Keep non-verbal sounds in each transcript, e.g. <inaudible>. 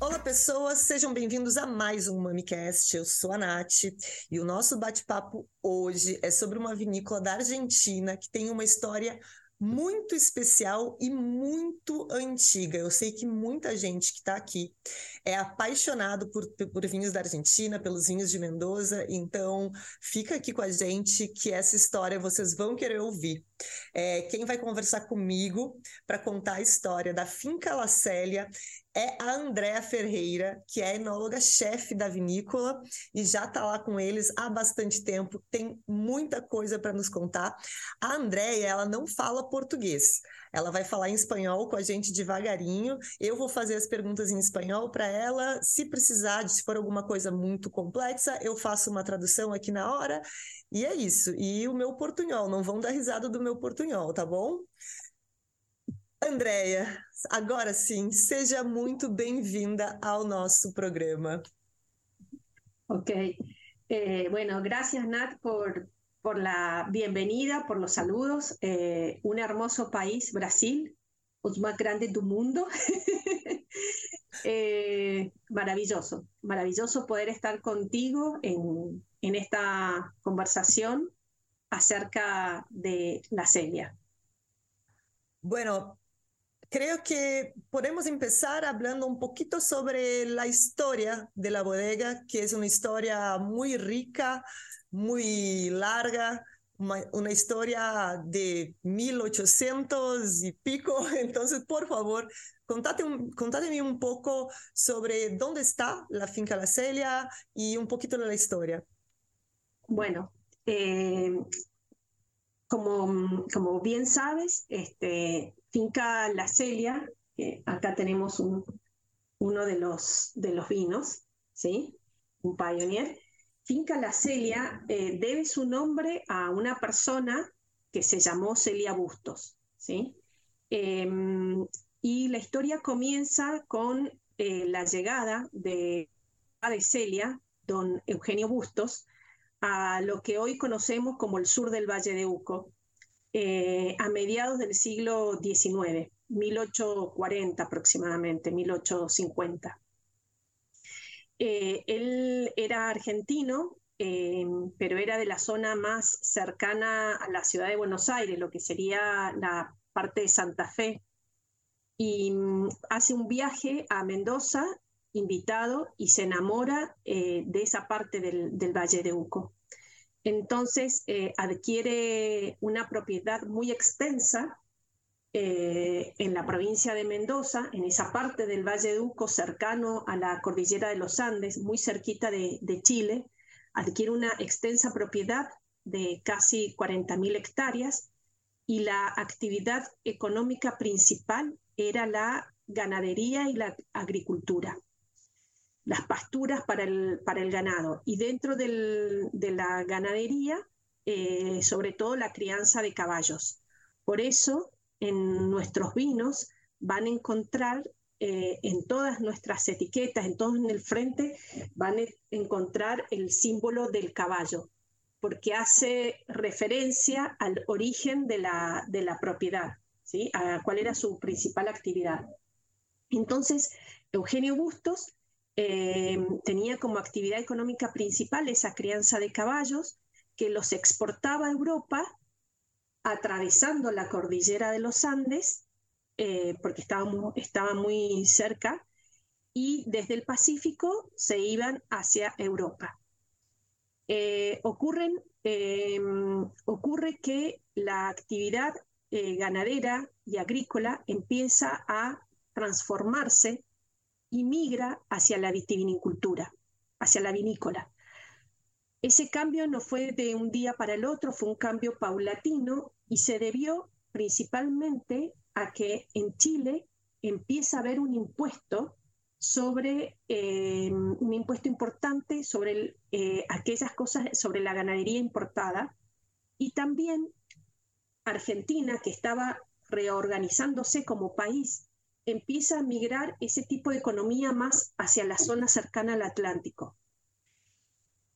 Olá, pessoas, sejam bem-vindos a mais um MamiCast. Eu sou a Nath e o nosso bate-papo hoje é sobre uma vinícola da Argentina que tem uma história muito especial e muito antiga. Eu sei que muita gente que está aqui é apaixonado por, por vinhos da Argentina, pelos vinhos de Mendoza, então fica aqui com a gente que essa história vocês vão querer ouvir. É, quem vai conversar comigo para contar a história da Finca La Célia é a Andréa Ferreira, que é enóloga-chefe da vinícola e já está lá com eles há bastante tempo, tem muita coisa para nos contar. A Andréia, ela não fala português, ela vai falar em espanhol com a gente devagarinho. Eu vou fazer as perguntas em espanhol para ela. Se precisar, se for alguma coisa muito complexa, eu faço uma tradução aqui na hora. E é isso. E o meu portunhol, não vão dar risada do meu portunhol, tá bom? Andréia, agora sim, seja muito bem-vinda ao nosso programa. Ok. Eh, bueno, gracias Nat por, por la bienvenida, por los saludos. Eh, un hermoso país, Brasil, los más grandes del mundo. <laughs> eh, maravilloso, maravilloso poder estar contigo en, en esta conversación acerca de la Celia. Bueno, Creo que podemos empezar hablando un poquito sobre la historia de la bodega, que es una historia muy rica, muy larga, uma história de 1800 e pico. <laughs> Entonces, por favor, contate un, un poco sobre dónde está la finca La Celia y un poquito de la historia. Bueno, eh, como, como bien sabes, este, Finca La Celia, acá tenemos un, uno de los, de los vinos, ¿sí? un Pioneer. Finca La Celia eh, debe su nombre a una persona que se llamó Celia Bustos. ¿sí? Em, y la historia comienza con eh, la llegada de, de Celia, don Eugenio Bustos, a lo que hoy conocemos como el sur del Valle de Uco, eh, a mediados del siglo XIX, 1840 aproximadamente, 1850. Eh, él era argentino, eh, pero era de la zona más cercana a la ciudad de Buenos Aires, lo que sería la parte de Santa Fe, y mm, hace un viaje a Mendoza invitado y se enamora de esa parte del, del Valle de Uco. Entonces eh, adquiere una propiedad muy extensa eh, en la provincia de Mendoza, en esa parte del Valle de Uco, cercano a la cordillera de los Andes, muy cerquita de, Chile, adquiere una extensa propiedad de casi 40.000 hectáreas y la actividad económica principal era la ganadería y la agricultura las pasturas para el, para el ganado y dentro de la ganadería, eh, sobre todo la crianza de caballos. Por eso, en nuestros vinos van a encontrar eh, en todas nuestras etiquetas, en todo en el frente, van a encontrar el símbolo del caballo, porque hace referencia al origen de la, de la propiedad, ¿sí? a cuál era su principal actividad. Entonces, Eugenio Bustos eh, tenía como actividad económica principal esa crianza de caballos que los exportaba a Europa atravesando la cordillera de los Andes, eh, porque estaba, estaba muy cerca, y desde el Pacífico se iban hacia Europa. Eh, ocurren, ocurre que la actividad ganadera y agrícola empieza a transformarse y migra hacia la vitivinicultura, hacia la vinícola. Ese cambio no fue de un día para el otro, fue un cambio paulatino y se debió principalmente a que en Chile empieza a haber un impuesto sobre eh, un impuesto importante sobre eh, aquellas cosas, sobre la ganadería importada, y también Argentina, que estaba reorganizándose como país empieza a migrar ese tipo de economía más hacia la zona cercana al Atlántico.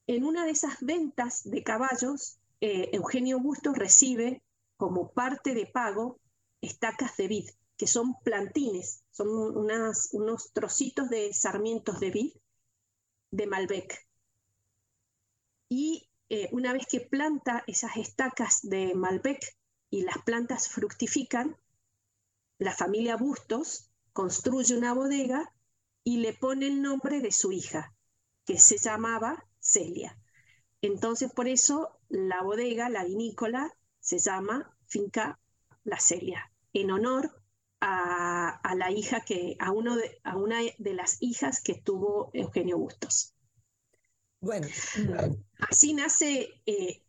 En una de esas ventas de caballos, eh, Eugenio Bustos recibe como parte de pago estacas de vid, que son plantines, son unas, unos trocitos de sarmientos de vid de Malbec. Y eh, una vez que planta esas estacas de Malbec y las plantas fructifican, la familia Bustos construye una bodega y le pone el nombre de su hija, que se llamaba Celia. Entonces, por eso la bodega, la vinícola, se llama Finca La Celia, en honor a, la hija que, a, uno de, a una de las hijas que tuvo Eugenio Bustos. Bueno, así nace eh,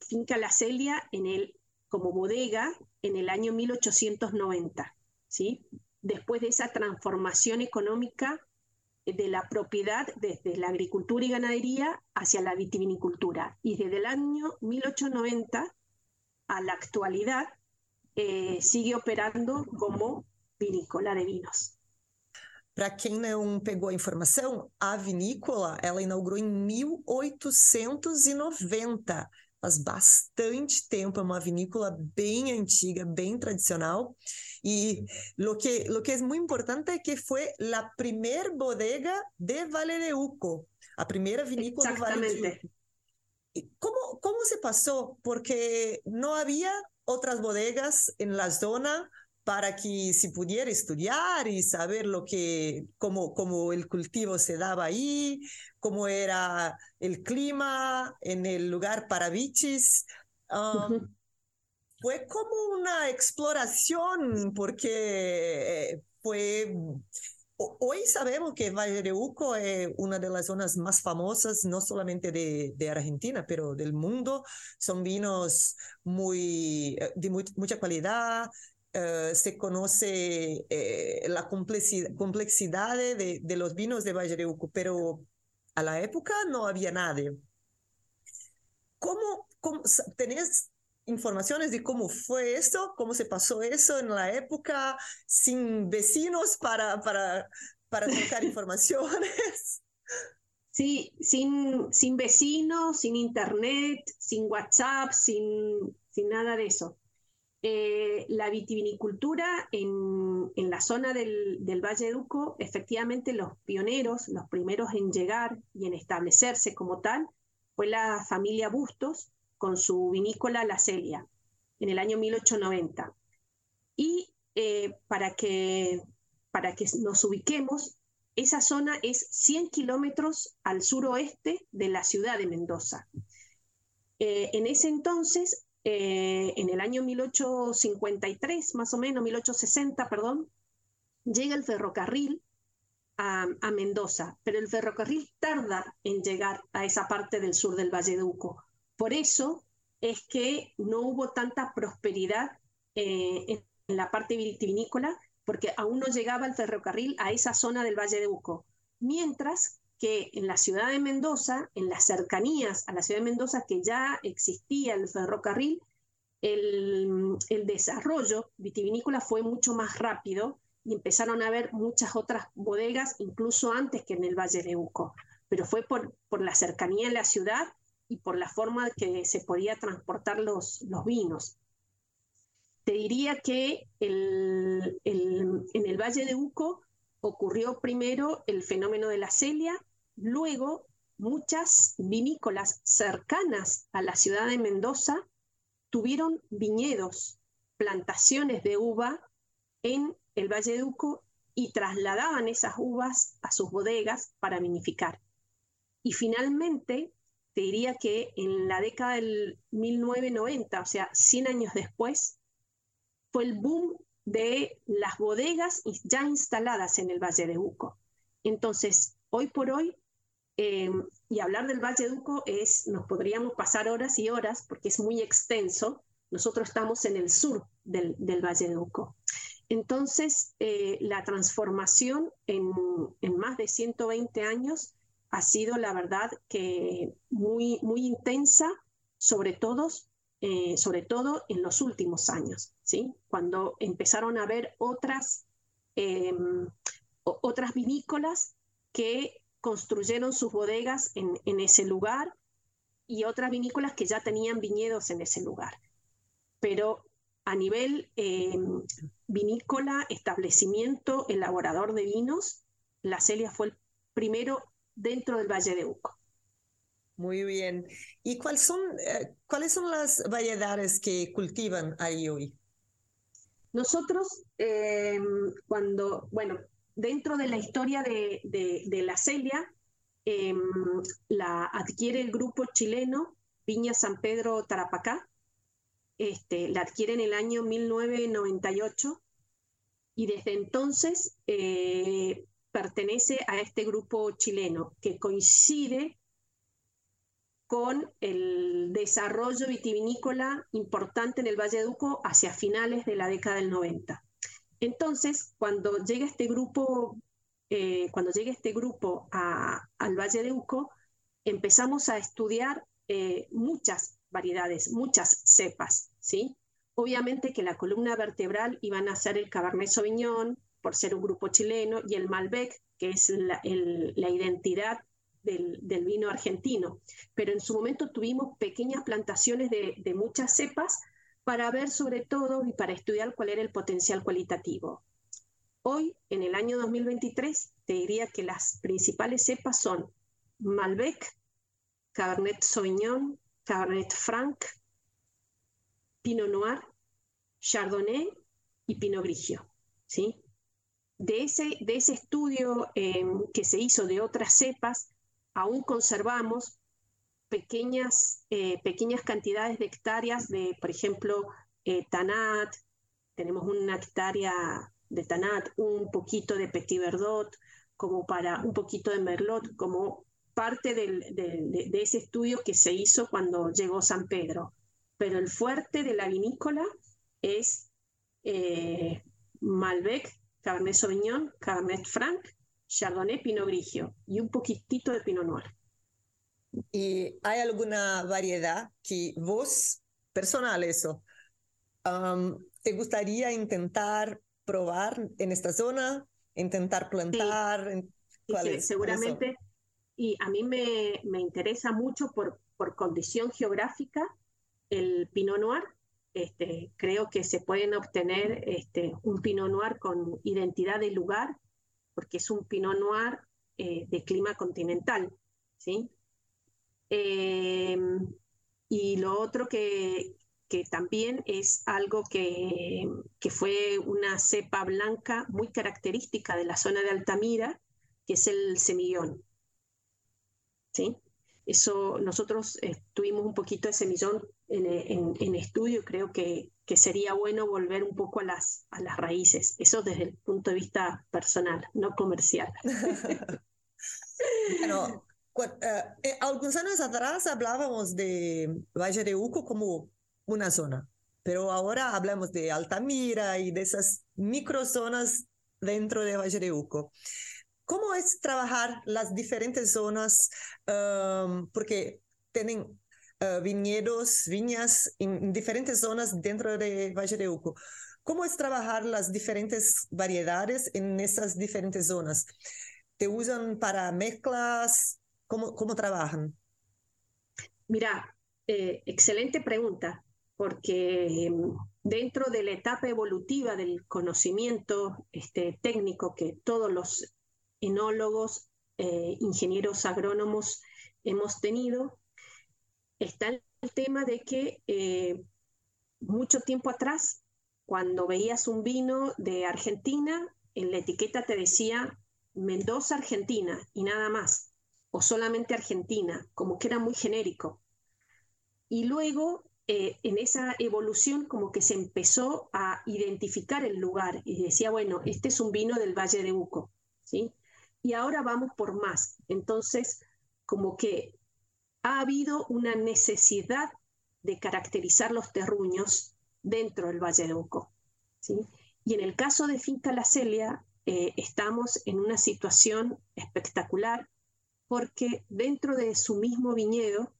Finca La Celia en el, como bodega en el año 1890, ¿sí? después de esa transformación económica de la propiedad desde la agricultura y ganadería hacia la vitivinicultura. Y desde el año 1890 a la actualidad eh, sigue operando como vinícola de vinos. Para quem não pegou a informação, a vinícola ela inaugurou em 1890 faz bastante tempo, é uma vinícola bem antiga, bem tradicional. E lo que, lo que é muito importante é que foi a primeira bodega de Vale de Uco, a primeira vinícola do Vale de Uco. Como, como se passou? Porque não havia outras bodegas na zona para que se pudiera estudiar y saber lo que, cómo, cómo el cultivo se daba ahí, cómo era el clima en el lugar para bichis. Um, <laughs> fue como una exploración porque eh, fue... Hoy sabemos que Valle de Uco es una de las zonas más famosas, no solamente de, de Argentina, pero del mundo. Son vinos muy, eh, de muy, mucha calidad, eh, se conoce eh, la complejidad, de, de, los vinos de Valle pero a la época no había nadie. ¿Cómo, cómo tenés informaciones de cómo fue esto, cómo se pasó eso en la época, sin vecinos para, para, para buscar <laughs> informaciones? Sí, sin, sin vecinos, sin internet, sin WhatsApp, sin, sin nada de eso. Eh, la vitivinicultura en, la zona del, Valle de Uco, efectivamente los pioneros, los primeros en llegar y en establecerse como tal, fue la familia Bustos con su vinícola La Celia en el año 1890. Y eh, para, que, para que nos ubiquemos, esa zona es 100 kilómetros al suroeste de la ciudad de Mendoza. Eh, en ese entonces eh, en el año 1853, más o menos, 1860, perdón, llega el ferrocarril a, Mendoza, pero el ferrocarril tarda en llegar a esa parte del sur del Valle de Uco. Por eso es que no hubo tanta prosperidad eh, en la parte vitivinícola, porque aún no llegaba el ferrocarril a esa zona del Valle de Uco. Mientras que en la ciudad de Mendoza, en las cercanías a la ciudad de Mendoza, que ya existía el ferrocarril, el, desarrollo vitivinícola fue mucho más rápido y empezaron a haber muchas otras bodegas, incluso antes que en el Valle de Uco. Pero fue por, la cercanía en la ciudad y por la forma que se podía transportar los vinos. Te diría que en el Valle de Uco ocurrió primero el fenómeno de la celia, luego muchas vinícolas cercanas a la ciudad de Mendoza tuvieron viñedos, plantaciones de uva en el Valle de Uco y trasladaban esas uvas a sus bodegas para vinificar. Y finalmente, te diría que en la década del 1990, o sea, 100 años después, fue el boom de las bodegas ya instaladas en el Valle de Uco. Entonces, hoy por hoy, eh, y hablar del Valle de Uco es, nos podríamos pasar horas y horas porque es muy extenso. Nosotros estamos en el sur del, Valle de Uco. Entonces, eh, la transformación en, en, más de 120 años ha sido, la verdad, que muy, muy intensa, sobre todo eh, sobre todo en los últimos años, ¿sí? cuando empezaron a haber otras, em, otras vinícolas que construyeron sus bodegas en, ese lugar y otras vinícolas que ya tenían viñedos en ese lugar. pero a nivel eh, vinícola, establecimiento, elaborador de vinos, la Celia fue el primero dentro del Valle de Uco. Muy bien. ¿Y cuáles son, eh, cuáles son las variedades que cultivan ahí hoy? Nosotros, eh, cuando, bueno, dentro de la historia de, la Celia, em, la adquiere el grupo chileno Viña San Pedro Tarapacá, este, la adquiere en el año 1998 y desde entonces eh, pertenece a este grupo chileno que coincide con el desarrollo vitivinícola importante en el Valle de Uco hacia finales de la década del 90. Entonces, cuando llega este grupo, eh, cuando llega este grupo al Valle de Uco, empezamos a estudiar eh, muchas variedades, muchas cepas, ¿sí? Obviamente que la columna vertebral iban a ser el Cabernet Sauvignon, por ser un grupo chileno, y el Malbec, que es la, identidad del, vino argentino. Pero en su momento tuvimos pequeñas plantaciones de, muchas cepas para ver sobre todo y para estudiar cuál era el potencial cualitativo. Hoy, en el año 2023, te diría que las principales cepas son Malbec, Cabernet Sauvignon, Cabernet Franc, Pinot Noir, Chardonnay y Pinot Grigio. ¿sí? De, ese, de ese estudio em, que se hizo de otras cepas, aún conservamos pequeñas, eh, pequeñas cantidades de hectáreas de, por ejemplo, eh, Tanat, tenemos una hectárea de Tanat, un poquito de Petit Verdot, como para un poquito de Merlot, como parte de, ese estudio que se hizo cuando llegó San Pedro. Pero el fuerte de la vinícola es eh, Malbec, Cabernet Sauvignon, Cabernet Franc, Chardonnay, Pinot Grigio y un poquitito de Pinot Noir. ¿Y hay alguna variedad que vos, personal eso, te gustaría intentar probar en esta zona, intentar plantar? Sí, seguramente y a mí me, interesa mucho por, por, condición geográfica el Pinot Noir. Este, creo que se pueden obtener este, un Pinot Noir con identidad de lugar, porque es un Pinot Noir eh, de clima continental. ¿sí? Em, y lo otro que, que también es algo que, que, fue una cepa blanca muy característica de la zona de Altamira, que es el semillón. ¿sí? Eso, nosotros eh, tuvimos un poquito de semillón en, en, estudio, creo que, que, sería bueno volver un poco a las, a las raíces, eso desde el punto de vista personal, no comercial. <laughs> bueno, eh, eh, algunos años atrás hablábamos de Valle de Uco como una zona, pero ahora hablamos de Altamira y de esas microzonas dentro de Valle de Uco. ¿Cómo es trabajar las diferentes zonas? porque tienen uh, viñedos, viñas en diferentes zonas dentro de Valle de Uco. ¿Cómo es trabajar las diferentes variedades en esas diferentes zonas? ¿Te usan para mezclas? ¿Cómo, cómo trabajan? Mira, eh, excelente pregunta, porque em, dentro de la etapa evolutiva del conocimiento este, técnico que todos los enólogos, eh, ingenieros agrónomos hemos tenido, está el tema de que eh, mucho tiempo atrás, cuando veías un vino de Argentina, en la etiqueta te decía Mendoza, Argentina, y nada más, o solamente Argentina, como que era muy genérico. Y luego, eh, en esa evolución, como que se empezó a identificar el lugar y decía, bueno, este es un vino del Valle de Uco, ¿sí? Y ahora vamos por más. Entonces, como que ha habido una necesidad de caracterizar los terruños dentro del Valle de Uco. Y en el caso de Finca La Celia, eh, estamos en una situación espectacular porque dentro de su mismo viñedo,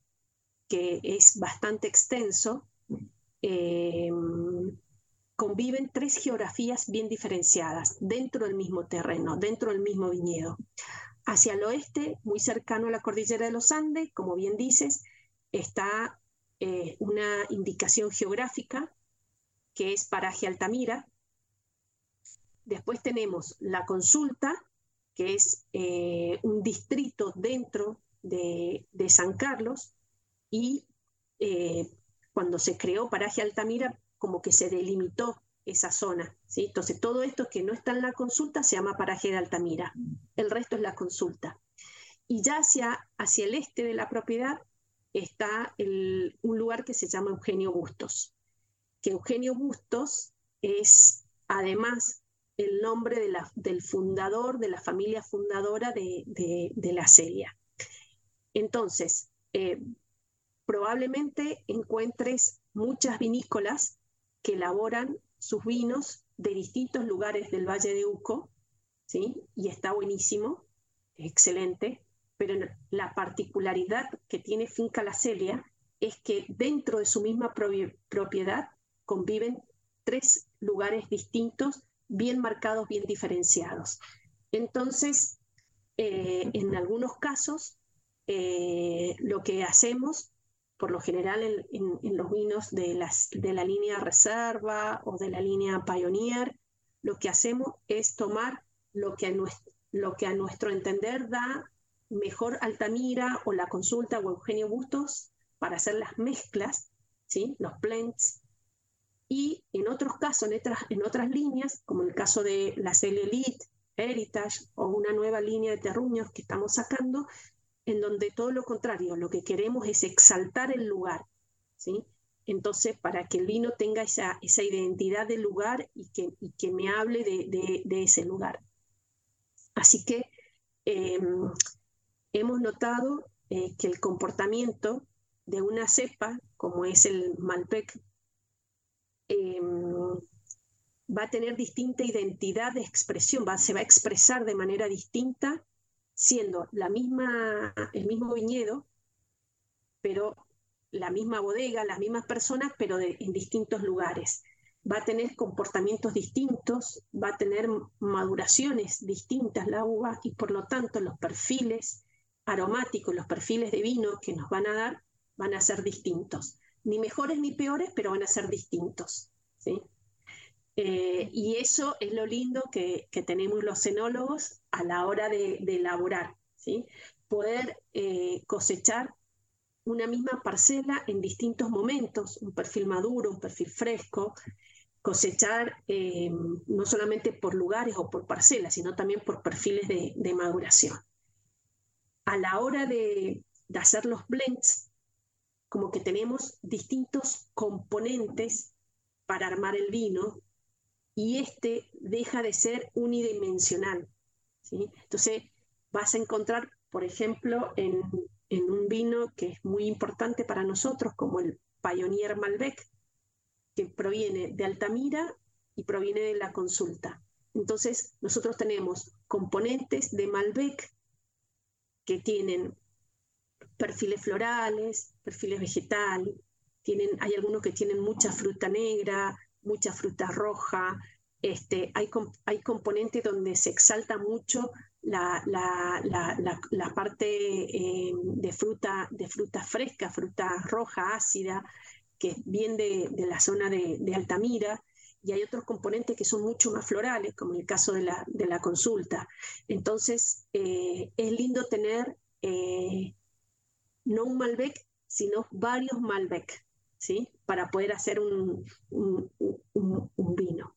que es bastante extenso, eh, conviven tres geografías bien diferenciadas dentro del mismo terreno, dentro del mismo viñedo. Hacia el oeste, muy cercano a la cordillera de los Andes, como bien dices, está eh, una indicación geográfica que es Paraje Altamira. Después tenemos la consulta, que es eh, un distrito dentro de, San Carlos, y eh, cuando se creó Paraje Altamira, como que se delimitó esa zona. ¿sí? Entonces, todo esto que no está en la consulta se llama paraje de Altamira. El resto es la consulta. Y ya hacia, hacia el este de la propiedad está un lugar que se llama Eugenio Bustos. Que Eugenio Bustos es además el nombre del fundador, de la familia fundadora de, la Celia. Entonces, eh, probablemente encuentres muchas vinícolas que elaboran sus vinos de distintos lugares del Valle de Uco, ¿sí? Y está buenísimo, excelente, pero la particularidad que tiene Finca La Celia es que dentro de su misma propiedad conviven tres lugares distintos, bien marcados, bien diferenciados. Entonces, eh, en algunos casos, eh, lo que hacemos por lo general en, los vinos de, la línea Reserva o de la línea Pioneer, lo que hacemos es tomar lo que a nuestro, entender da mejor Altamira o la consulta o Eugenio Bustos para hacer las mezclas, ¿sí? los blends. Y en otros casos, en otras, en otras líneas, como en el caso de la Celia Elite, Heritage o una nueva línea de terruños que estamos sacando, en donde todo lo contrario, lo que queremos es exaltar el lugar, ¿sí? Entonces, para que el vino tenga esa, esa identidad del lugar y que, que me hable de, ese lugar. Así que em, hemos notado eh, que el comportamiento de una cepa, como es el Malbec, em, va a tener distinta identidad de expresión, va, se va a expresar de manera distinta siendo la misma, el mismo viñedo, pero la misma bodega, las mismas personas, pero en distintos lugares. Va a tener comportamientos distintos, va a tener maduraciones distintas la uva y por lo tanto los perfiles aromáticos, los perfiles de vino que nos van a dar van a ser distintos. Ni mejores ni peores, pero van a ser distintos. ¿sí? Eh, y eso es lo lindo que, tenemos los cenólogos a la hora de, elaborar, ¿sí? poder eh, cosechar una misma parcela en distintos momentos, un perfil maduro, un perfil fresco, cosechar eh, no solamente por lugares o por parcelas, sino también por perfiles de, maduración. A la hora de, de hacer los blends, como que tenemos distintos componentes para armar el vino y este deja de ser unidimensional. ¿sí? Entonces, vas a encontrar, por ejemplo, en, un vino que es muy importante para nosotros, como el Pioneer Malbec, que proviene de Altamira y proviene de la consulta. Entonces, nosotros tenemos componentes de Malbec que tienen perfiles florales, perfiles vegetales, tienen, hay algunos que tienen mucha fruta negra, mucha fruta roja, este, hay, hay componentes donde se exalta mucho la, la, parte eh, de, fruta, de fruta fresca, fruta roja, ácida, que viene de, la zona de, Altamira, y hay otros componentes que son mucho más florales, como en el caso de la, de la consulta. Entonces, eh, es lindo tener eh, no un Malbec, sino varios Malbec. ¿Sí? Para poder hacer un, vino.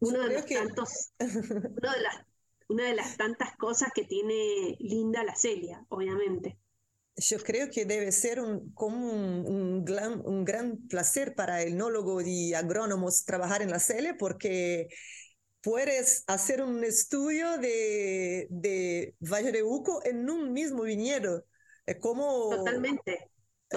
Uno de, los tantos, <laughs> una de las tantas cosas que tiene linda la Celia, obviamente. Yo creo que debe ser un, como un, gran, un gran placer para el enólogo y agrónomos trabajar en la Celia porque puedes hacer un estudio de, de Valle de Uco en un mismo viñedo. Es como... Totalmente.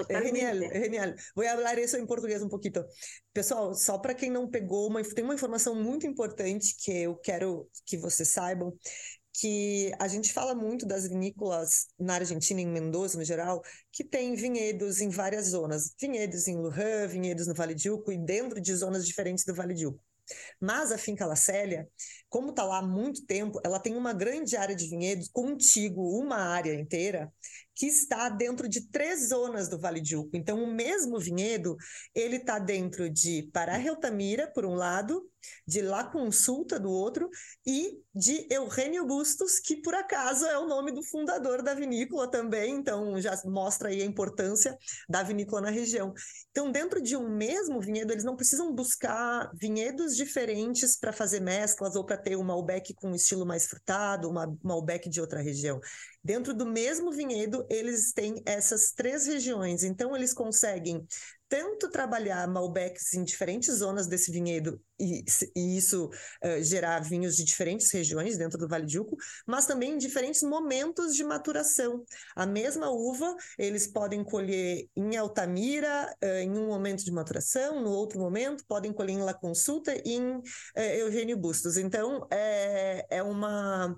É genial, é genial. Vou falar isso em português um pouquinho. Pessoal, só para quem não pegou, uma, tem uma informação muito importante que eu quero que vocês saibam, que a gente fala muito das vinícolas na Argentina, em Mendoza no geral, que tem vinhedos em várias zonas. Vinhedos em Luján, vinhedos no Vale de Uco e dentro de zonas diferentes do Vale de Uco. Mas a finca La Célia, como está lá há muito tempo, ela tem uma grande área de vinhedos contigo, uma área inteira, que está dentro de três zonas do Vale de Uco. Então, o mesmo vinhedo, ele está dentro de Pará Altamira, por um lado, de La Consulta do outro e de Eugênio Bustos, que por acaso é o nome do fundador da vinícola também, então já mostra aí a importância da vinícola na região. Então, dentro de um mesmo vinhedo, eles não precisam buscar vinhedos diferentes para fazer mesclas ou para ter uma Malbec com um estilo mais frutado, uma Malbec de outra região. Dentro do mesmo vinhedo, eles têm essas três regiões, então eles conseguem tanto trabalhar Malbecs em diferentes zonas desse vinhedo e, e isso uh, gerar vinhos de diferentes regiões dentro do Vale de Uco, mas também em diferentes momentos de maturação. A mesma uva eles podem colher em Altamira uh, em um momento de maturação, no outro momento podem colher em La Consulta e em uh, Eugênio Bustos. Então é, é uma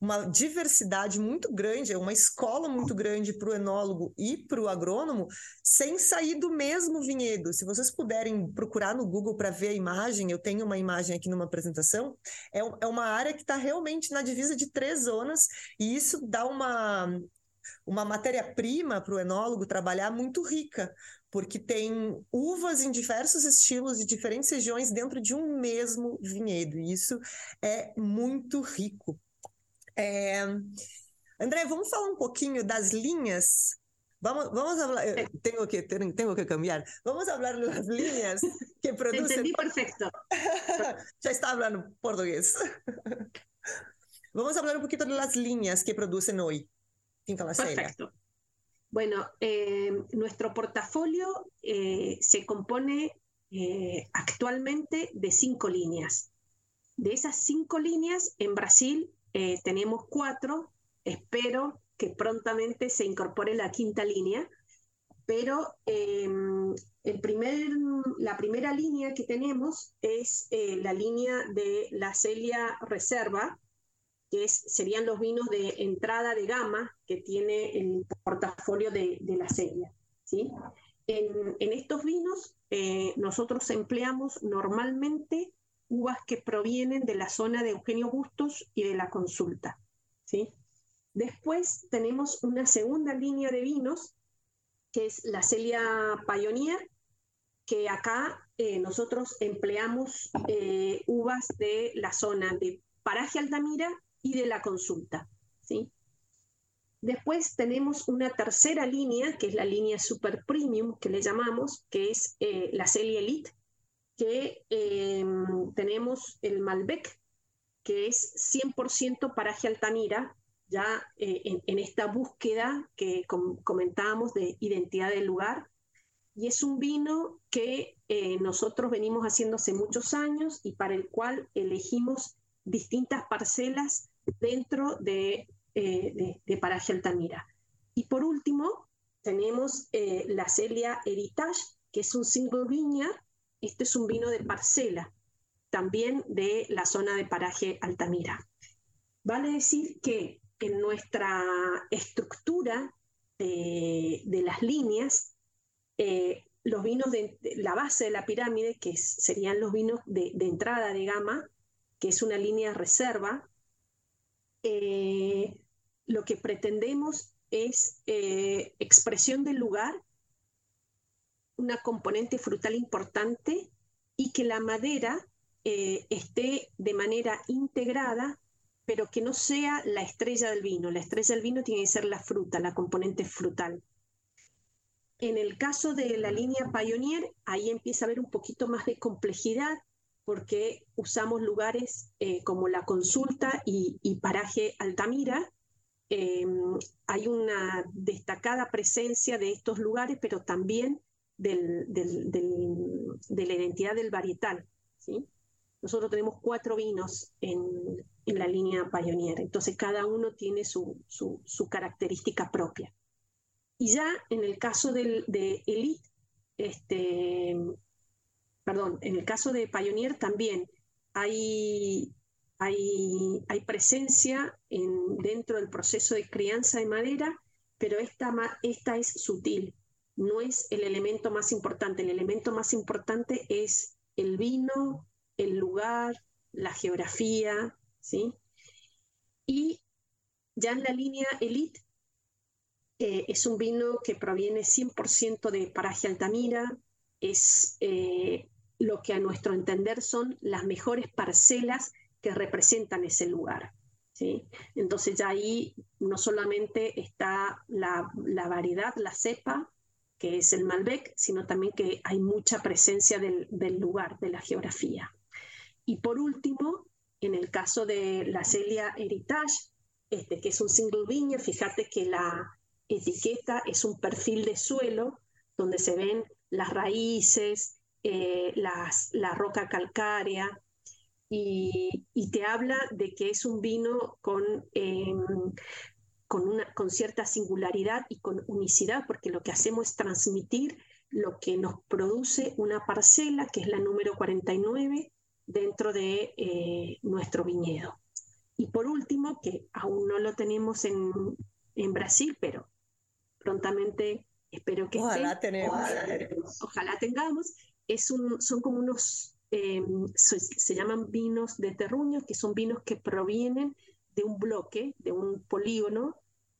uma diversidade muito grande, é uma escola muito grande para o enólogo e para o agrônomo, sem sair do mesmo vinhedo. Se vocês puderem procurar no Google para ver a imagem, eu tenho uma imagem aqui numa apresentação, é, é uma área que está realmente na divisa de três zonas, e isso dá uma, uma matéria-prima para o enólogo trabalhar muito rica, porque tem uvas em diversos estilos de diferentes regiões dentro de um mesmo vinhedo, e isso é muito rico. É... André, vamos falar um pouquinho das linhas. Vamos, vamos falar. Tenho que, tenho, que cambiar. Vamos falar das linhas que produzem. Entendi perfecto. <laughs> Já está falando português. Vamos falar um pouquinho das linhas que producen hoy. Finca La Perfecto. Bueno, eh, nuestro portafolio eh, se compone eh, actualmente de cinco líneas. De esas cinco líneas, en Brasil eh, tenemos cuatro, espero que prontamente se incorpore la quinta línea, pero em, el primer, la primera línea que tenemos es eh, la línea de la Celia Reserva, que es, serían los vinos de entrada de gama que tiene el portafolio de, la Celia. ¿sí? En, en estos vinos eh, nosotros empleamos normalmente uvas que provienen de la zona de Eugenio Bustos y de la consulta. ¿sí? Después tenemos una segunda línea de vinos, que es la Celia Pioneer, que acá eh, nosotros empleamos eh, uvas de la zona de Paraje Altamira y de la consulta. ¿sí? Después tenemos una tercera línea, que es la línea Super Premium, que le llamamos, que es eh, la Celia Elite, que em, tenemos el Malbec, que es 100% paraje Altamira, ya eh, en, esta búsqueda que comentábamos de identidad del lugar. Y es un vino que eh, nosotros venimos haciendo hace muchos años y para el cual elegimos distintas parcelas dentro de, eh, de, Paraje Altamira. Y por último, tenemos la Celia Heritage, que es un single vineyard este es un vino de parcela, también de la zona de paraje Altamira. Vale decir que en nuestra estructura de, las líneas, eh, los vinos de, la base de la pirámide, que serían los vinos de, entrada de gama, que es una línea reserva, eh, lo que pretendemos es eh, expresión del lugar una componente frutal importante y que la madera eh, esté de manera integrada, pero que no sea la estrella del vino. La estrella del vino tiene que ser la fruta, la componente frutal. En el caso de la línea Pioneer, ahí empieza a haber un poquito más de complejidad porque usamos lugares eh, como la consulta y, paraje Altamira. Em, hay una destacada presencia de estos lugares, pero también del, de la identidad del varietal. ¿sí? Nosotros tenemos cuatro vinos en, en, la línea Pioneer, entonces cada uno tiene su, su, su característica propia. Y ya en el caso del, de Elite, este, perdón, en el caso de Pioneer también hay, hay, hay presencia en, dentro del proceso de crianza de madera, pero esta, esta es sutil no es el elemento más importante. El elemento más importante es el vino, el lugar, la geografía, ¿sí? Y ya en la línea elite Eh, es un vino que proviene 100% de Paraje Altamira, es eh, lo que a nuestro entender son las mejores parcelas que representan ese lugar. ¿sí? Entonces ya ahí no solamente está la, variedad, la cepa, que es el Malbec, sino también que hay mucha presencia del, lugar, de la geografía. Y por último, en el caso de la Celia Heritage, este, que es un single vineyard, fíjate que la etiqueta es un perfil de suelo donde se ven las raíces, eh, la roca calcárea, y, te habla de que es un vino con, em, con, una, con cierta singularidad y con unicidad, porque lo que hacemos es transmitir lo que nos produce una parcela, que es la número 49, dentro de eh, nuestro viñedo. Y por último, que aún no lo tenemos en, en Brasil, pero prontamente espero que ojalá tenemos. Ojalá, tengamos, es un, son como unos eh, se, llaman vinos de terruño, que son vinos que provienen de un bloque, de un polígono.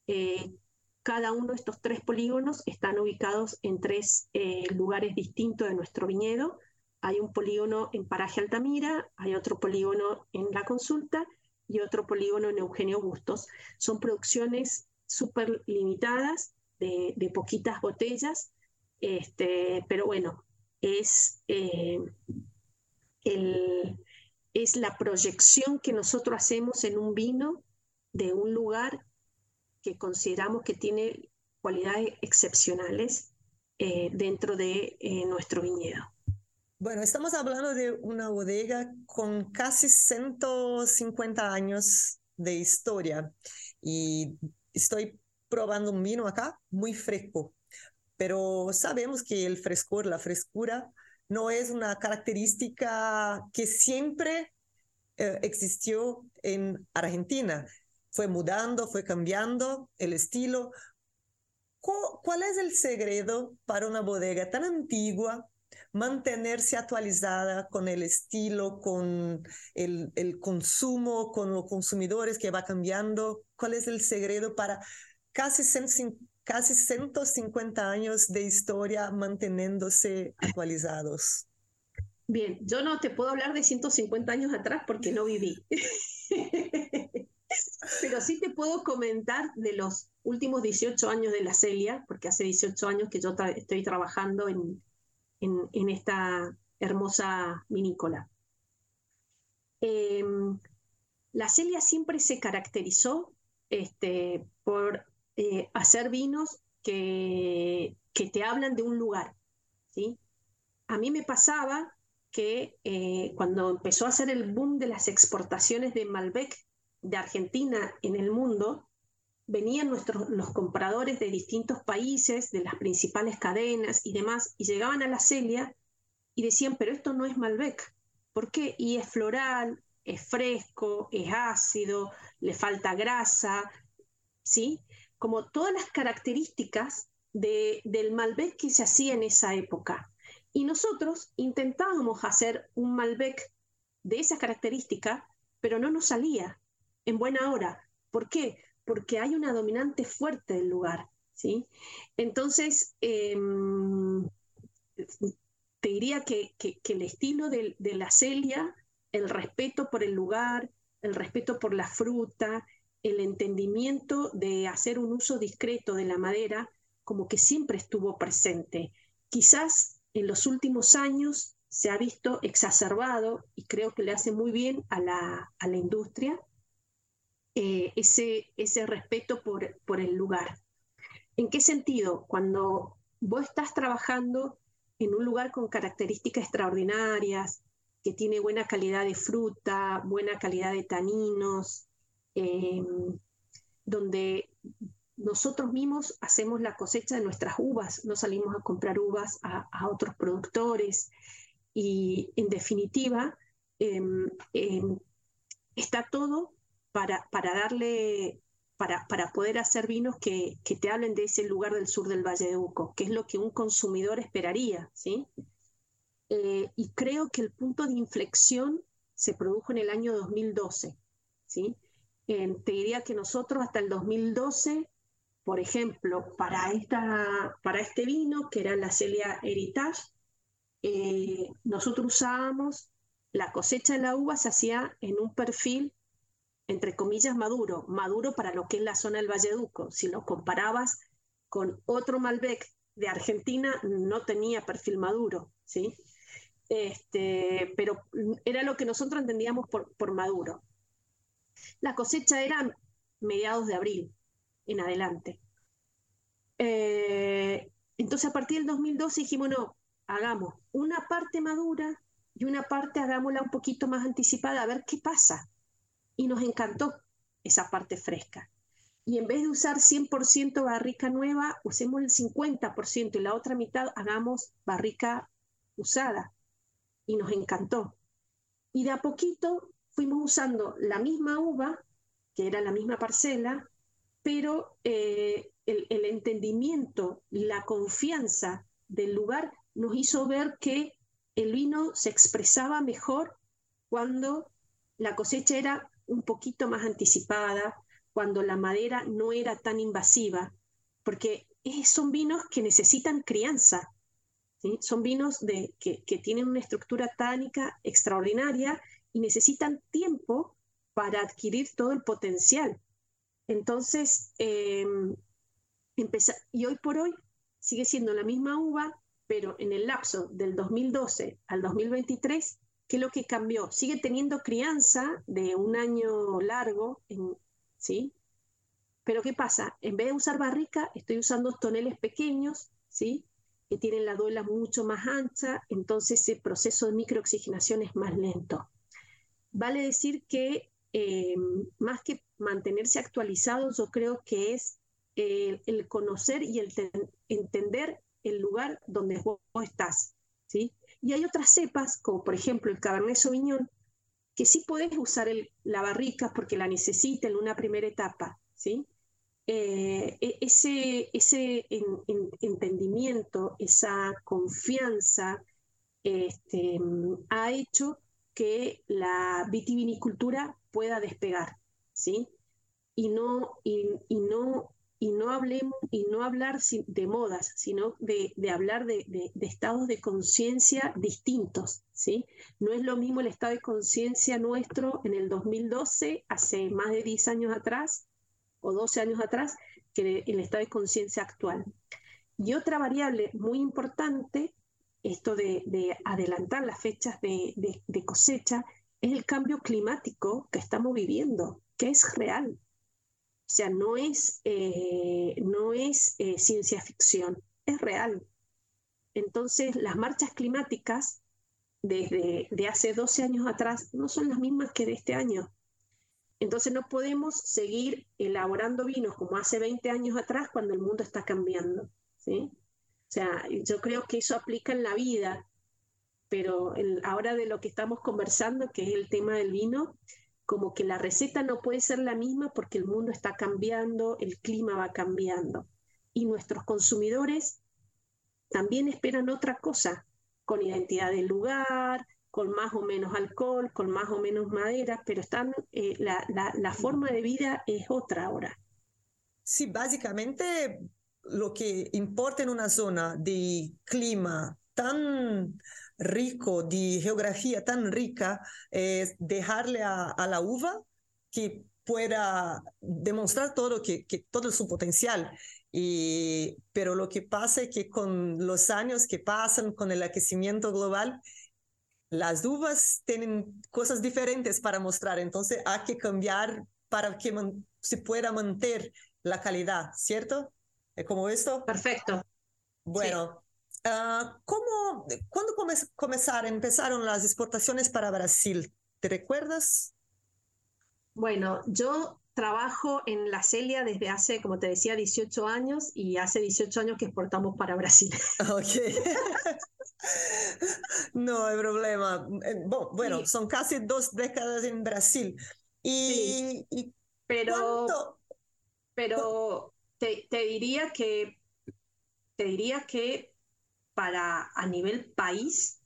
Eh, cada uno de estos tres polígonos están ubicados en tres eh, lugares distintos de nuestro viñedo. Hay un polígono en Paraje Altamira, hay otro polígono en La Consulta y otro polígono en Eugenio Bustos. Son producciones súper limitadas, de, poquitas botellas, este, pero bueno, es es la proyección que nosotros hacemos en un vino de un lugar que consideramos que tiene cualidades excepcionales eh, dentro de eh, nuestro viñedo. Bueno, estamos hablando de una bodega con casi 150 años de historia y estoy probando un vino acá muy fresco, pero sabemos que el frescor, la frescura no es una característica que siempre eh, existió en Argentina. Fue mudando, fue cambiando el estilo. ¿Cuál es el secreto para una bodega tan antigua mantenerse actualizada con el estilo, con el, el, consumo, con los consumidores que va cambiando? ¿Cuál es el secreto para casi 150 casi 150 años de historia manteniéndose actualizados. Bien, yo no te puedo hablar de 150 años atrás porque no viví. <laughs> Pero sí te puedo comentar de los últimos 18 años de la Celia, porque hace 18 años que yo estoy trabajando en, en, esta hermosa vinícola. Em, la Celia siempre se caracterizó este, por eh, hacer vinos que, que, te hablan de un lugar. ¿sí? A mí me pasaba que eh, cuando empezó a hacer el boom de las exportaciones de Malbec de Argentina en el mundo, venían nuestros, los compradores de distintos países, de las principales cadenas y demás, y llegaban a la Celia y decían, pero esto no es Malbec. ¿Por qué? Y es floral, es fresco, es ácido, le falta grasa, ¿sí? Como todas las características del Malbec que se hacía en esa época. Y nosotros intentábamos hacer un Malbec de esa característica, pero no nos salía en buena hora. ¿Por qué? Porque hay una dominante fuerte del lugar. ¿sí? Entonces, em, te diría que, el estilo de, de la celia, el respeto por el lugar, el respeto por la fruta, el entendimiento de hacer un uso discreto de la madera como que siempre estuvo presente. Quizás en los últimos años se ha visto exacerbado y creo que le hace muy bien a la, industria eh, ese, ese respeto por, por el lugar. ¿En qué sentido? Cuando vos estás trabajando en un lugar con características extraordinarias, que tiene buena calidad de fruta, buena calidad de taninos, Em, donde nosotros mismos hacemos la cosecha de nuestras uvas, no salimos a comprar uvas a, otros productores y en definitiva em, em, está todo para, para darle, para, para, poder hacer vinos que, que, te hablen de ese lugar del sur del Valle de Uco, que es lo que un consumidor esperaría, ¿sí? Eh, y creo que el punto de inflexión se produjo en el año 2012, ¿sí? Te diría que nosotros hasta el 2012 por ejemplo, para, esta, para este vino, que era la Celia Heritage, eh, nosotros usábamos la cosecha de la uva se hacía en un perfil, entre comillas, maduro, maduro para lo que es la zona del Valleduco. Si lo comparabas con otro Malbec de Argentina, no tenía perfil maduro, ¿sí? Este, pero era lo que nosotros entendíamos por, por maduro. La cosecha era mediados de abril en adelante. Eh, entonces, a partir del 2012 dijimos, no, hagamos una parte madura y una parte hagámosla un poquito más anticipada, a ver qué pasa. Y nos encantó esa parte fresca. Y en vez de usar 100% barrica nueva, usemos el 50% y la otra mitad hagamos barrica usada. Y nos encantó. Y de a poquito fuimos usando la misma uva, que era la misma parcela, pero eh, el, entendimiento, la confianza del lugar nos hizo ver que el vino se expresaba mejor cuando la cosecha era un poquito más anticipada, cuando la madera no era tan invasiva, porque son vinos que necesitan crianza, son vinos de, que, tienen una estructura tánica extraordinaria y necesitan tiempo para adquirir todo el potencial. Entonces, em, y hoy por hoy sigue siendo la misma uva, pero en el lapso del 2012 al 2023, ¿qué es lo que cambió? Sigue teniendo crianza de un año largo, ¿sí? Pero ¿qué pasa? En vez de usar barrica, estoy usando toneles pequeños, ¿sí? Que tienen la duela mucho más ancha, entonces el proceso de microoxigenación es más lento. Vale decir que eh, más que mantenerse actualizado, yo creo que es eh, el conocer y el entender el lugar donde vos, estás, ¿sí? Y hay otras cepas, como por ejemplo el Cabernet Sauvignon, que sí podés usar la barrica porque la necesita en una primera etapa, ¿sí? Eh, e, ese ese entendimiento, esa confianza, este, ha hecho que la vitivinicultura pueda despegar, ¿sí? Y no, y no y no hablemos y no hablar de modas, sino de, hablar de, estados de conciencia distintos, ¿sí? No es lo mismo el estado de conciencia nuestro en el 2012, hace más de 10 años atrás o 12 años atrás, que el estado de conciencia actual. Y otra variable muy importante, esto de, adelantar las fechas de cosecha, es el cambio climático que estamos viviendo, que es real, o sea, no es, eh, no es eh, ciencia ficción, es real. Entonces, las marchas climáticas desde de hace 12 años atrás no son las mismas que de este año. Entonces no podemos seguir elaborando vinos como hace 20 años atrás cuando el mundo está cambiando. ¿sí? Sea, yo creo que eso aplica en la vida, pero ahora de lo que estamos conversando, que es el tema del vino, como que la receta no puede ser la misma porque el mundo está cambiando, el clima va cambiando. Y nuestros consumidores también esperan otra cosa, con identidad del lugar, con más o menos alcohol, con más o menos madera, pero están, eh, la, la forma de vida es otra ahora. Sí, básicamente lo que importa en una zona de clima tan rico, de geografía tan rica, es dejarle a, la uva que pueda demostrar todo, que, todo su potencial. Y, pero lo que pasa es que con los años que pasan, con el aquecimiento global, las uvas tienen cosas diferentes para mostrar, entonces hay que cambiar para que se pueda mantener la calidad, ¿cierto? ¿Es como esto? Perfecto. Bueno, Ah, ¿cómo, ¿Cuándo comenzaron, empezaron las exportaciones para Brasil? ¿Te recuerdas? Bueno, yo trabajo en la Celia desde hace, como te decía, 18 años y hace 18 años que exportamos para Brasil. <laughs> Ok. <laughs> no hay problema. Eh, bueno, son casi dos décadas en Brasil. Y, pero, pero te, te, diría que te diría que para a nivel país,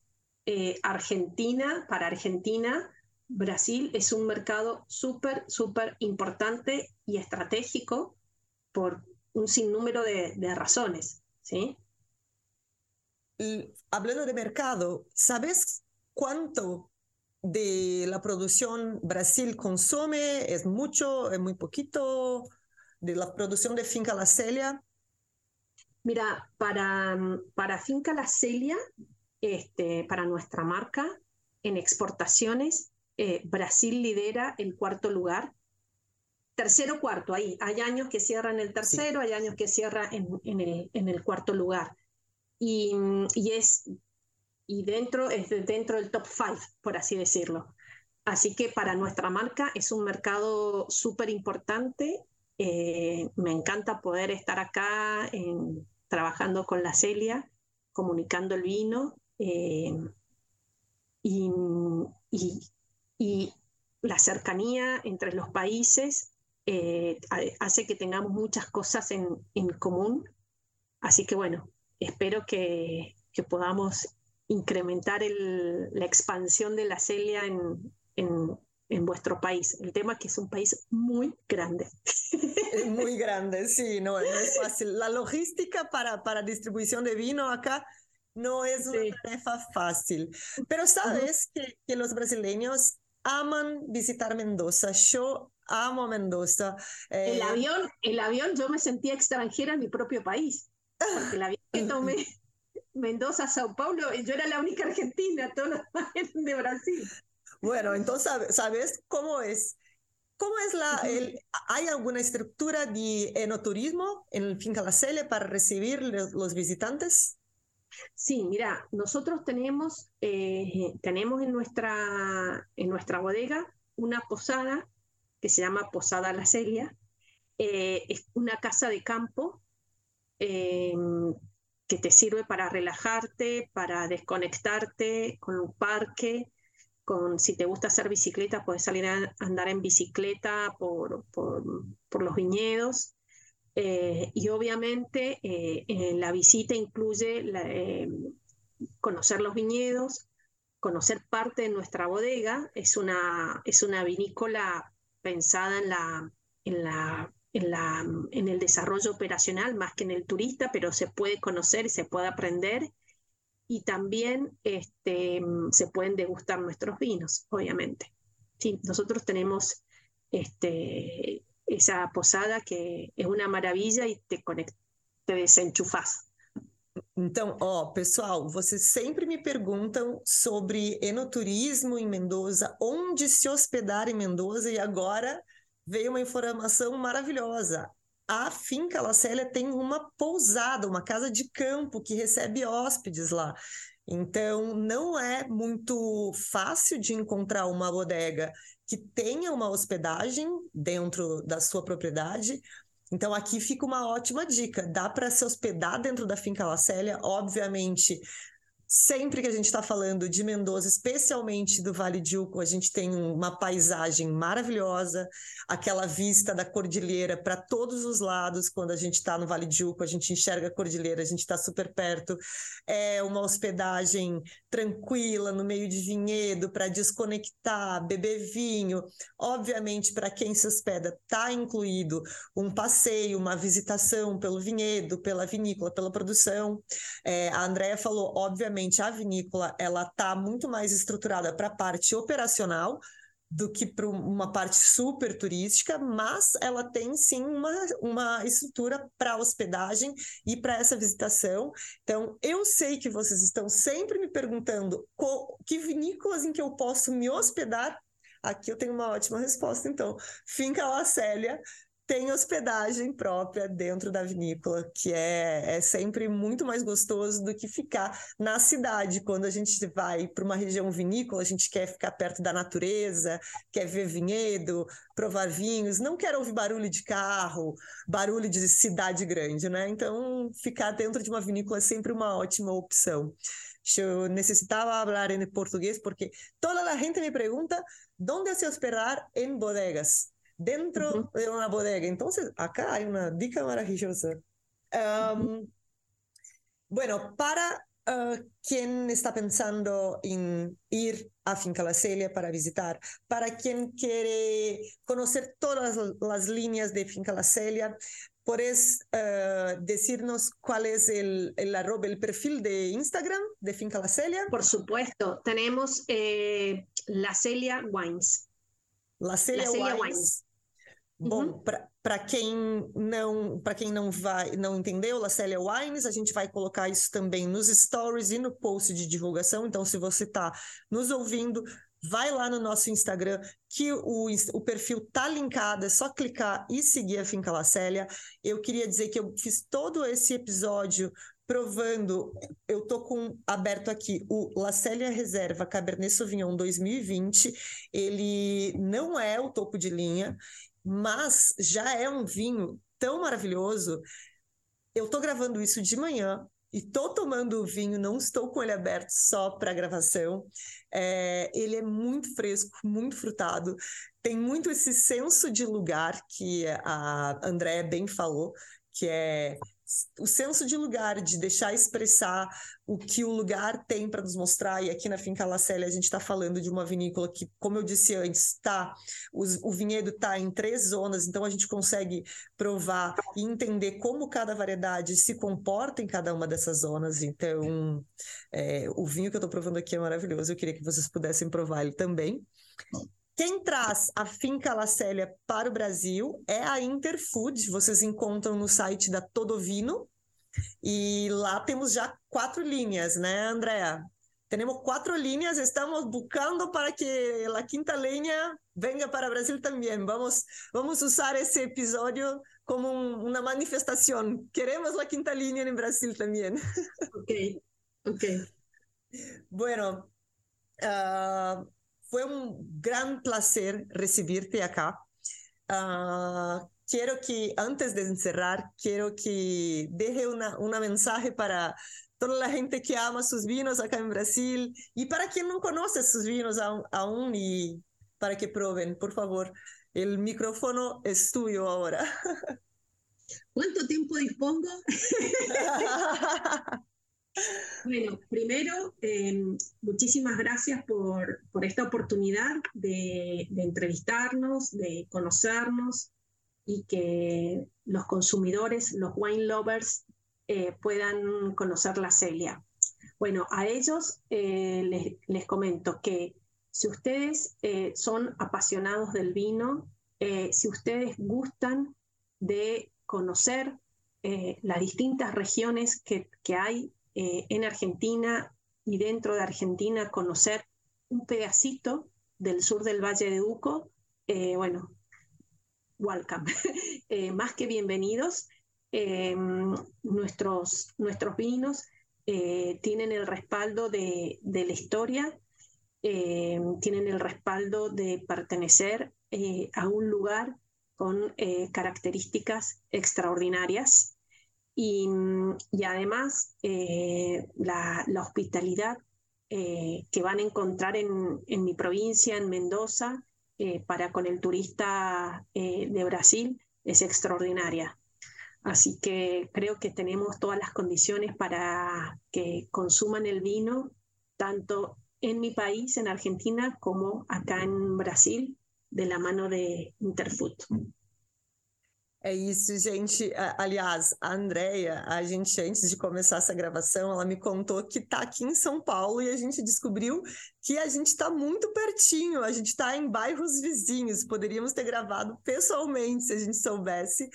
eh, Argentina, para Argentina, Brasil es un mercado súper, súper importante y estratégico por, un sinnúmero de, de razones, ¿sí? hablando de mercado, ¿sabes cuánto de la producción Brasil consume? ¿Es mucho? ¿Es muy poquito? De la producción de Finca La Celia. Mira, para, para Finca La Celia, este, para nuestra marca, en exportaciones, eh, Brasil lidera el cuarto lugar. Tercero, cuarto, ahí. Hay años que cierran el tercero, hay años que cierra en, en, el, en el cuarto lugar. Y, y, es y dentro es dentro del top five, por así decirlo. Así que para nuestra marca es un mercado súper importante. Eh, me encanta poder estar acá trabajando con la Celia, comunicando el vino. Eh, y, la cercanía entre los países eh, hace que tengamos muchas cosas en, común. Así que bueno, espero que, podamos incrementar la expansión de la Celia en, en, vuestro país. El tema es que es un país muy grande. Es <laughs> muy grande, sí, no, no es fácil. La logística para, para distribución de vino acá no es una tarefa fácil. Pero sabes que, que, los brasileños aman visitar Mendoza. Yo amo Mendoza. Eh, el, avión, el avión, yo me sentía extranjera en mi propio país. Porque el avión que tomé <laughs> Mendoza, Sao Paulo, yo era la única argentina, todos los <laughs> de Brasil. Bueno, entonces, ¿sabes cómo es? ¿Cómo es la, el, ¿Hay alguna estructura de enoturismo en Finca La Cele para recibir los visitantes? Sí, mira, nosotros tenemos, eh, tenemos en, nuestra, en nuestra bodega una posada que se llama Posada La Celia. Eh, es una casa de campo eh, que te sirve para relajarte, para desconectarte con un parque. Con, si te gusta hacer bicicleta, puedes salir a andar en bicicleta por, por, por los viñedos. Eh, y obviamente eh, la visita incluye eh, conocer los viñedos, conocer parte de nuestra bodega. Es una, es una vinícola pensada en, la, en, la, en, la, en el desarrollo operacional más que en el turista, pero se puede conocer y se puede aprender. Y también este, se pueden degustar nuestros vinos, obviamente. Sí, nosotros tenemos este, esa posada que é uma maravilha e te te desenchufas. Então, ó, pessoal, vocês sempre me perguntam sobre enoturismo em Mendoza, onde se hospedar em Mendoza, e agora veio uma informação maravilhosa. A Finca La Célia tem uma pousada, uma casa de campo que recebe hóspedes lá. Então, não é muito fácil de encontrar uma bodega que tenha uma hospedagem dentro da sua propriedade. Então, aqui fica uma ótima dica: dá para se hospedar dentro da Finca La Célia, obviamente Sempre que a gente está falando de Mendoza, especialmente do Vale de Uco, a gente tem uma paisagem maravilhosa, aquela vista da cordilheira para todos os lados. Quando a gente está no Vale de Uco, a gente enxerga a cordilheira, a gente está super perto. É uma hospedagem tranquila, no meio de vinhedo, para desconectar, beber vinho. Obviamente, para quem se hospeda, está incluído um passeio, uma visitação pelo vinhedo, pela vinícola, pela produção. É, a Andrea falou, obviamente, obviamente a vinícola ela está muito mais estruturada para a parte operacional do que para uma parte super turística, mas ela tem sim uma, uma estrutura para hospedagem e para essa visitação. Então, eu sei que vocês estão sempre me perguntando que vinícolas em que eu posso me hospedar. Aqui eu tenho uma ótima resposta, então. Finca La Célia tem hospedagem própria dentro da vinícola, que é, é sempre muito mais gostoso do que ficar na cidade. Quando a gente vai para uma região vinícola, a gente quer ficar perto da natureza, quer ver vinhedo, provar vinhos, não quer ouvir barulho de carro, barulho de cidade grande, né? Então, ficar dentro de uma vinícola é sempre uma ótima opção. Eu necessitava falar em português porque toda a gente me pergunta onde se hospedar em bodegas dentro de una bodega. Entonces, acá hay una dica maravillosa. bueno, para uh, quien está pensando en ir a Finca La Celia para visitar, para quien quiere conocer todas las líneas de Finca La Celia, ¿Puedes uh, decirnos cuál es el, el, arroba, el perfil de Instagram de Finca La Celia? Por supuesto, tenemos eh, La Celia Wines. La Celia, La Celia Wines. Wines. Bom, uhum. para quem não para quem não vai não entendeu, La Célia Wines, a gente vai colocar isso também nos stories e no post de divulgação. Então, se você está nos ouvindo, vai lá no nosso Instagram, que o, o perfil tá linkado, é só clicar e seguir a Finca La Célia. Eu queria dizer que eu fiz todo esse episódio provando, eu tô com aberto aqui o La Célia Reserva Cabernet Sauvignon 2020. Ele não é o topo de linha, mas já é um vinho tão maravilhoso. Eu estou gravando isso de manhã e estou tomando o vinho, não estou com ele aberto só para gravação. É, ele é muito fresco, muito frutado, tem muito esse senso de lugar que a Andréa bem falou, que é o senso de lugar, de deixar expressar o que o lugar tem para nos mostrar. E aqui na Finca La Célia a gente está falando de uma vinícola que, como eu disse antes, tá, o vinhedo está em três zonas, então a gente consegue provar e entender como cada variedade se comporta em cada uma dessas zonas. Então, é, o vinho que eu estou provando aqui é maravilhoso. Eu queria que vocês pudessem provar ele também. Quem traz a Finca La Célia para o Brasil é a Interfood. Vocês encontram no site da Todovino. E lá temos já quatro linhas, né, Andrea? Temos quatro linhas, estamos buscando para que a quinta linha venha para o Brasil também. Vamos, vamos usar esse episódio como um, uma manifestação. Queremos a quinta linha no Brasil também. Ok, ok. Bueno, uh, Fue un gran placer recibirte acá. Uh, quiero que, antes de encerrar, quiero que deje una, una mensaje para toda la gente que ama sus vinos acá en Brasil y para quien no conoce sus vinos aún, aún y para que prueben, por favor. El micrófono es tuyo ahora. <laughs> ¿Cuánto tiempo dispongo? <laughs> Bueno, primero, em, muchísimas gracias por, esta oportunidad de, entrevistarnos, de conocernos y que los consumidores, los wine lovers, eh, puedan conocer la Celia. Bueno, a ellos eh, les, les, comento que si ustedes eh, son apasionados del vino, si ustedes gustan de conocer las distintas regiones que, que hay eh, en Argentina y dentro de Argentina conocer un pedacito del sur del Valle de Uco, eh, bueno, welcome, <laughs> eh, más que bienvenidos. nuestros, nuestros vinos tienen el respaldo de, de la historia, tienen el respaldo de pertenecer a un lugar con características extraordinarias. Y, además eh, la, hospitalidad eh, que van a encontrar en, mi provincia, en Mendoza, eh, para con el turista de Brasil es extraordinaria. Así que creo que tenemos todas las condiciones para que consuman el vino, tanto en mi país, en Argentina, como acá en Brasil, de la mano de Interfood. É isso, gente. Aliás, a Andrea, a gente, antes de começar essa gravação, ela me contou que está aqui em São Paulo e a gente descobriu que a gente está muito pertinho, a gente está em bairros vizinhos, poderíamos ter gravado pessoalmente se a gente soubesse.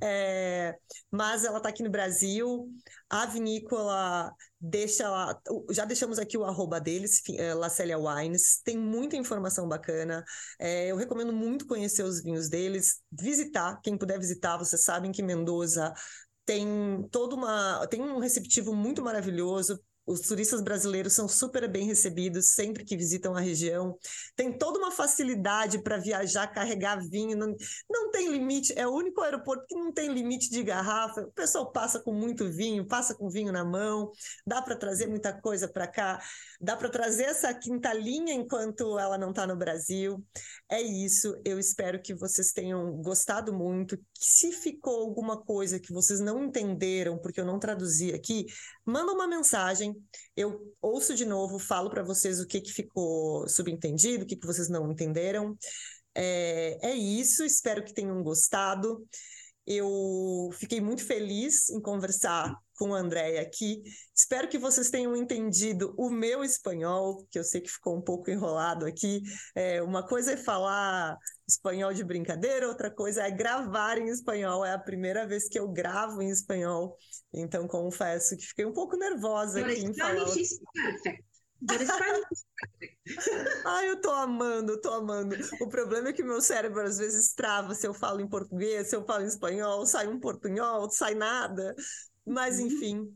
É... Mas ela está aqui no Brasil, a vinícola deixa lá, já deixamos aqui o arroba deles, é, Lacélia Wines, tem muita informação bacana. É, eu recomendo muito conhecer os vinhos deles, visitar, quem puder visitar, vocês sabem que Mendoza tem toda uma tem um receptivo muito maravilhoso os turistas brasileiros são super bem recebidos sempre que visitam a região. Tem toda uma facilidade para viajar, carregar vinho. Não, não tem limite, é o único aeroporto que não tem limite de garrafa. O pessoal passa com muito vinho, passa com vinho na mão. Dá para trazer muita coisa para cá. Dá para trazer essa quinta linha enquanto ela não está no Brasil. É isso. Eu espero que vocês tenham gostado muito. Se ficou alguma coisa que vocês não entenderam, porque eu não traduzi aqui, manda uma mensagem eu ouço de novo, falo para vocês o que, que ficou subentendido, o que, que vocês não entenderam. É, é isso, espero que tenham gostado. Eu fiquei muito feliz em conversar com a Andréia aqui. Espero que vocês tenham entendido o meu espanhol, que eu sei que ficou um pouco enrolado aqui. É, uma coisa é falar espanhol de brincadeira, outra coisa é gravar em espanhol. É a primeira vez que eu gravo em espanhol, então confesso que fiquei um pouco nervosa aqui em falar. <laughs> Ai, eu tô amando, tô amando. O problema é que meu cérebro às vezes trava se eu falo em português, se eu falo em espanhol, sai um portunhol, sai nada. Mas, uhum. enfim,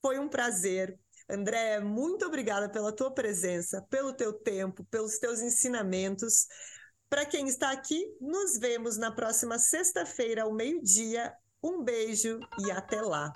foi um prazer. André, muito obrigada pela tua presença, pelo teu tempo, pelos teus ensinamentos. Para quem está aqui, nos vemos na próxima sexta-feira, ao meio-dia. Um beijo e até lá.